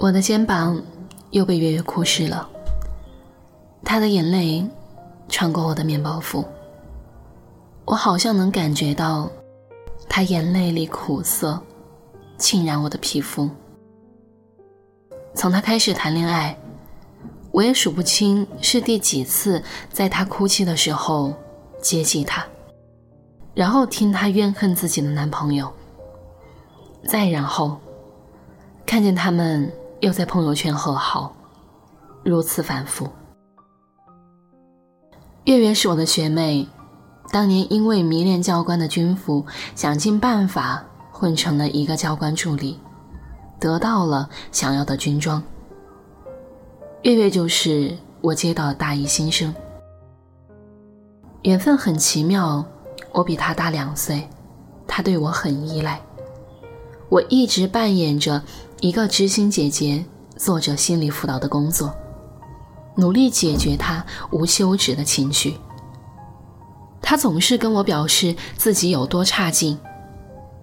我的肩膀又被月月哭湿了，她的眼泪穿过我的面包服，我好像能感觉到她眼泪里苦涩浸染我的皮肤。从她开始谈恋爱，我也数不清是第几次在她哭泣的时候接济她，然后听她怨恨自己的男朋友，再然后看见他们。又在朋友圈和好，如此反复。月月是我的学妹，当年因为迷恋教官的军服，想尽办法混成了一个教官助理，得到了想要的军装。月月就是我接到的大一新生，缘分很奇妙，我比他大两岁，他对我很依赖，我一直扮演着。一个知心姐姐做着心理辅导的工作，努力解决她无休止的情绪。她总是跟我表示自己有多差劲，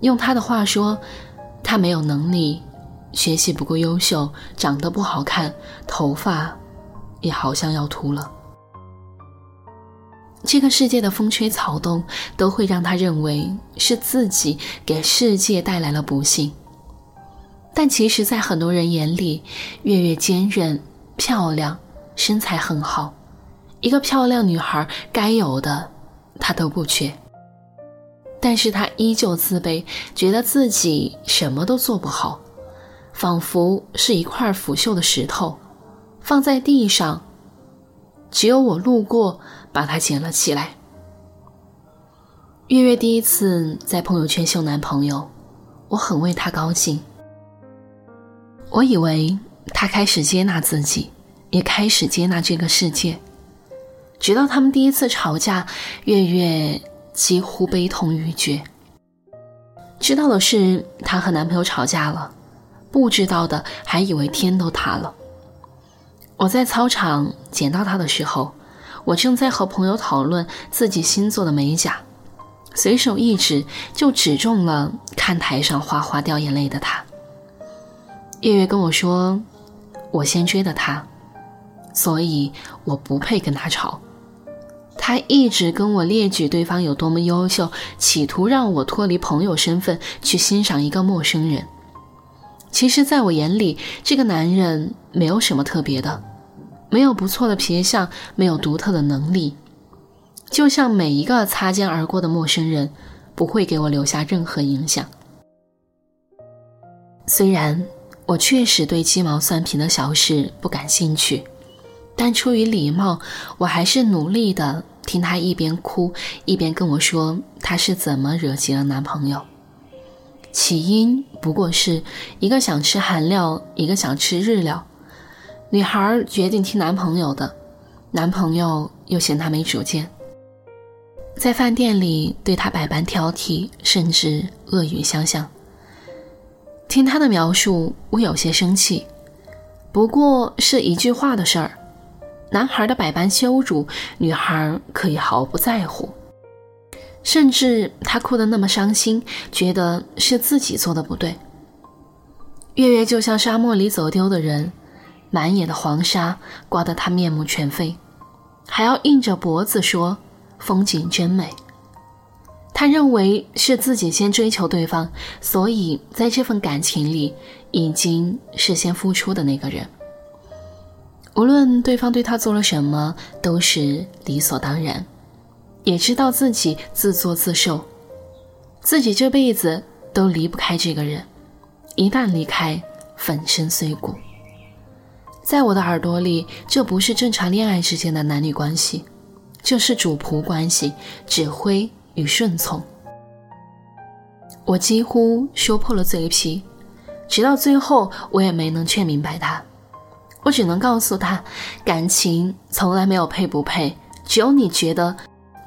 用她的话说，她没有能力，学习不够优秀，长得不好看，头发也好像要秃了。这个世界的风吹草动都会让她认为是自己给世界带来了不幸。但其实，在很多人眼里，月月坚韧、漂亮，身材很好，一个漂亮女孩该有的，她都不缺。但是她依旧自卑，觉得自己什么都做不好，仿佛是一块腐朽的石头，放在地上，只有我路过，把它捡了起来。月月第一次在朋友圈秀男朋友，我很为她高兴。我以为他开始接纳自己，也开始接纳这个世界。直到他们第一次吵架，月月几乎悲痛欲绝。知道的是她和男朋友吵架了，不知道的还以为天都塌了。我在操场捡到他的时候，我正在和朋友讨论自己新做的美甲，随手一指就指中了看台上哗哗掉眼泪的他。月月跟我说：“我先追的他，所以我不配跟他吵。他一直跟我列举对方有多么优秀，企图让我脱离朋友身份去欣赏一个陌生人。其实，在我眼里，这个男人没有什么特别的，没有不错的皮相，没有独特的能力，就像每一个擦肩而过的陌生人，不会给我留下任何影响。虽然。”我确实对鸡毛蒜皮的小事不感兴趣，但出于礼貌，我还是努力的听她一边哭一边跟我说她是怎么惹急了男朋友。起因不过是一个想吃韩料，一个想吃日料，女孩决定听男朋友的，男朋友又嫌她没主见，在饭店里对她百般挑剔，甚至恶语相向。听他的描述，我有些生气，不过是一句话的事儿。男孩的百般羞辱，女孩可以毫不在乎，甚至他哭得那么伤心，觉得是自己做的不对。月月就像沙漠里走丢的人，满眼的黄沙刮得他面目全非，还要硬着脖子说风景真美。他认为是自己先追求对方，所以在这份感情里已经是先付出的那个人。无论对方对他做了什么，都是理所当然，也知道自己自作自受，自己这辈子都离不开这个人，一旦离开，粉身碎骨。在我的耳朵里，这不是正常恋爱之间的男女关系，这是主仆关系，指挥。与顺从，我几乎说破了嘴皮，直到最后，我也没能劝明白他。我只能告诉他，感情从来没有配不配，只有你觉得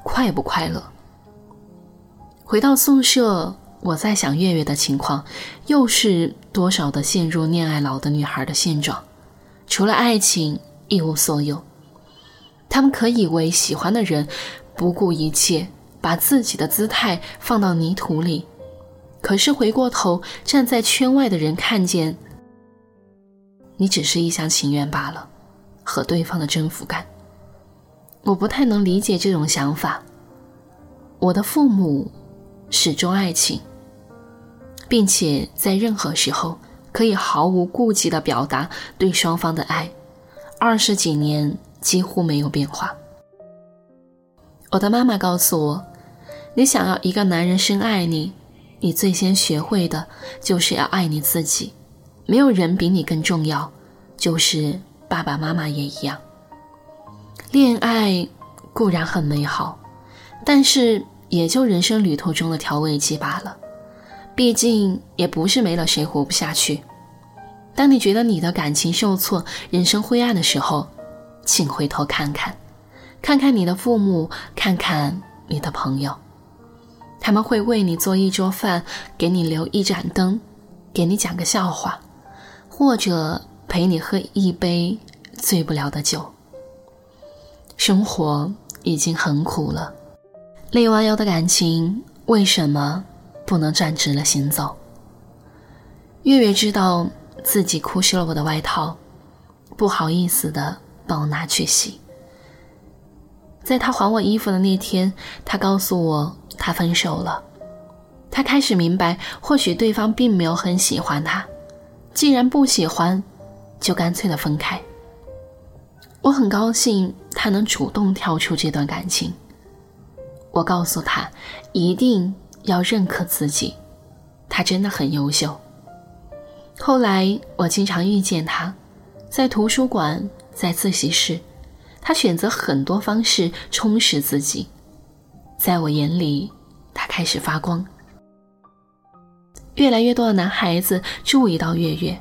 快不快乐。回到宿舍，我在想月月的情况，又是多少的陷入恋爱脑的女孩的现状，除了爱情一无所有。他们可以为喜欢的人不顾一切。把自己的姿态放到泥土里，可是回过头站在圈外的人看见，你只是一厢情愿罢了，和对方的征服感。我不太能理解这种想法。我的父母始终爱情，并且在任何时候可以毫无顾忌地表达对双方的爱，二十几年几乎没有变化。我的妈妈告诉我，你想要一个男人深爱你，你最先学会的就是要爱你自己。没有人比你更重要，就是爸爸妈妈也一样。恋爱固然很美好，但是也就人生旅途中的调味剂罢了。毕竟也不是没了谁活不下去。当你觉得你的感情受挫、人生灰暗的时候，请回头看看，看看你的父母，看看你的朋友，他们会为你做一桌饭，给你留一盏灯，给你讲个笑话，或者陪你喝一杯醉不了的酒。生活已经很苦了，累弯腰的感情为什么不能站直了行走？月月知道自己哭湿了我的外套，不好意思的帮我拿去洗。在他还我衣服的那天，他告诉我他分手了。他开始明白，或许对方并没有很喜欢他，既然不喜欢，就干脆的分开。我很高兴他能主动跳出这段感情。我告诉他，一定要认可自己，他真的很优秀。后来我经常遇见他，在图书馆，在自习室，他选择很多方式充实自己。在我眼里，他开始发光。越来越多的男孩子注意到月月。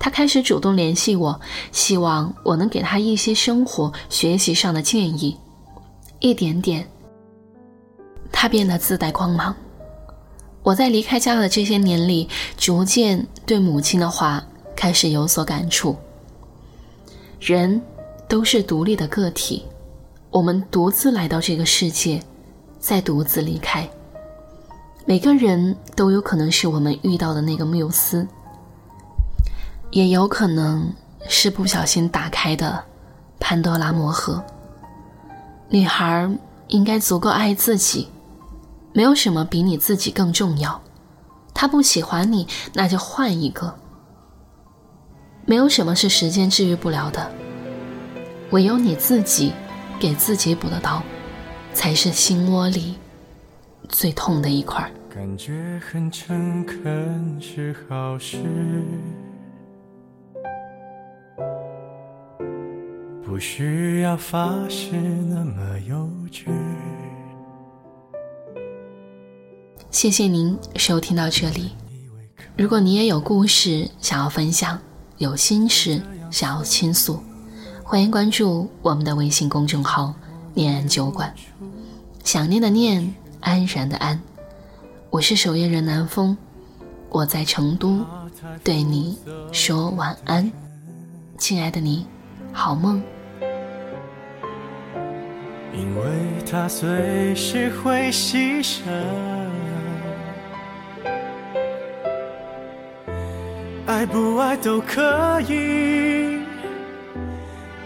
他开始主动联系我，希望我能给他一些生活、学习上的建议。一点点，他变得自带光芒。我在离开家的这些年里，逐渐对母亲的话开始有所感触。人都是独立的个体，我们独自来到这个世界，再独自离开。每个人都有可能是我们遇到的那个缪斯。也有可能是不小心打开的潘多拉魔盒。女孩应该足够爱自己，没有什么比你自己更重要。他不喜欢你，那就换一个。没有什么是时间治愈不了的，唯有你自己给自己补的刀，才是心窝里最痛的一块。感觉很诚恳是好事。不需要发誓那么幼稚。谢谢您收听到这里。如果你也有故事想要分享，有心事想要倾诉，欢迎关注我们的微信公众号“念安酒馆”。想念的念，安然的安。我是守夜人南风，我在成都，对你说晚安，亲爱的你，好梦。因为他随时会牺牲，爱不爱都可以，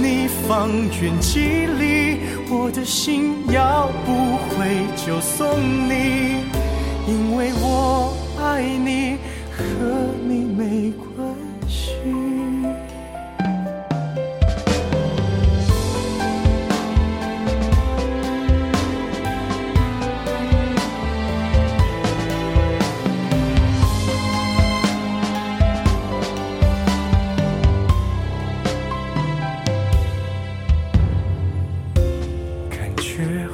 你方圆几里，我的心要不回就送你，因为我爱你，和你没关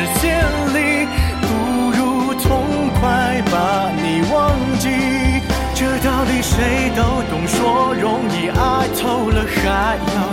时间里，不如痛快把你忘记。这道理谁都懂，说容易，爱透了还要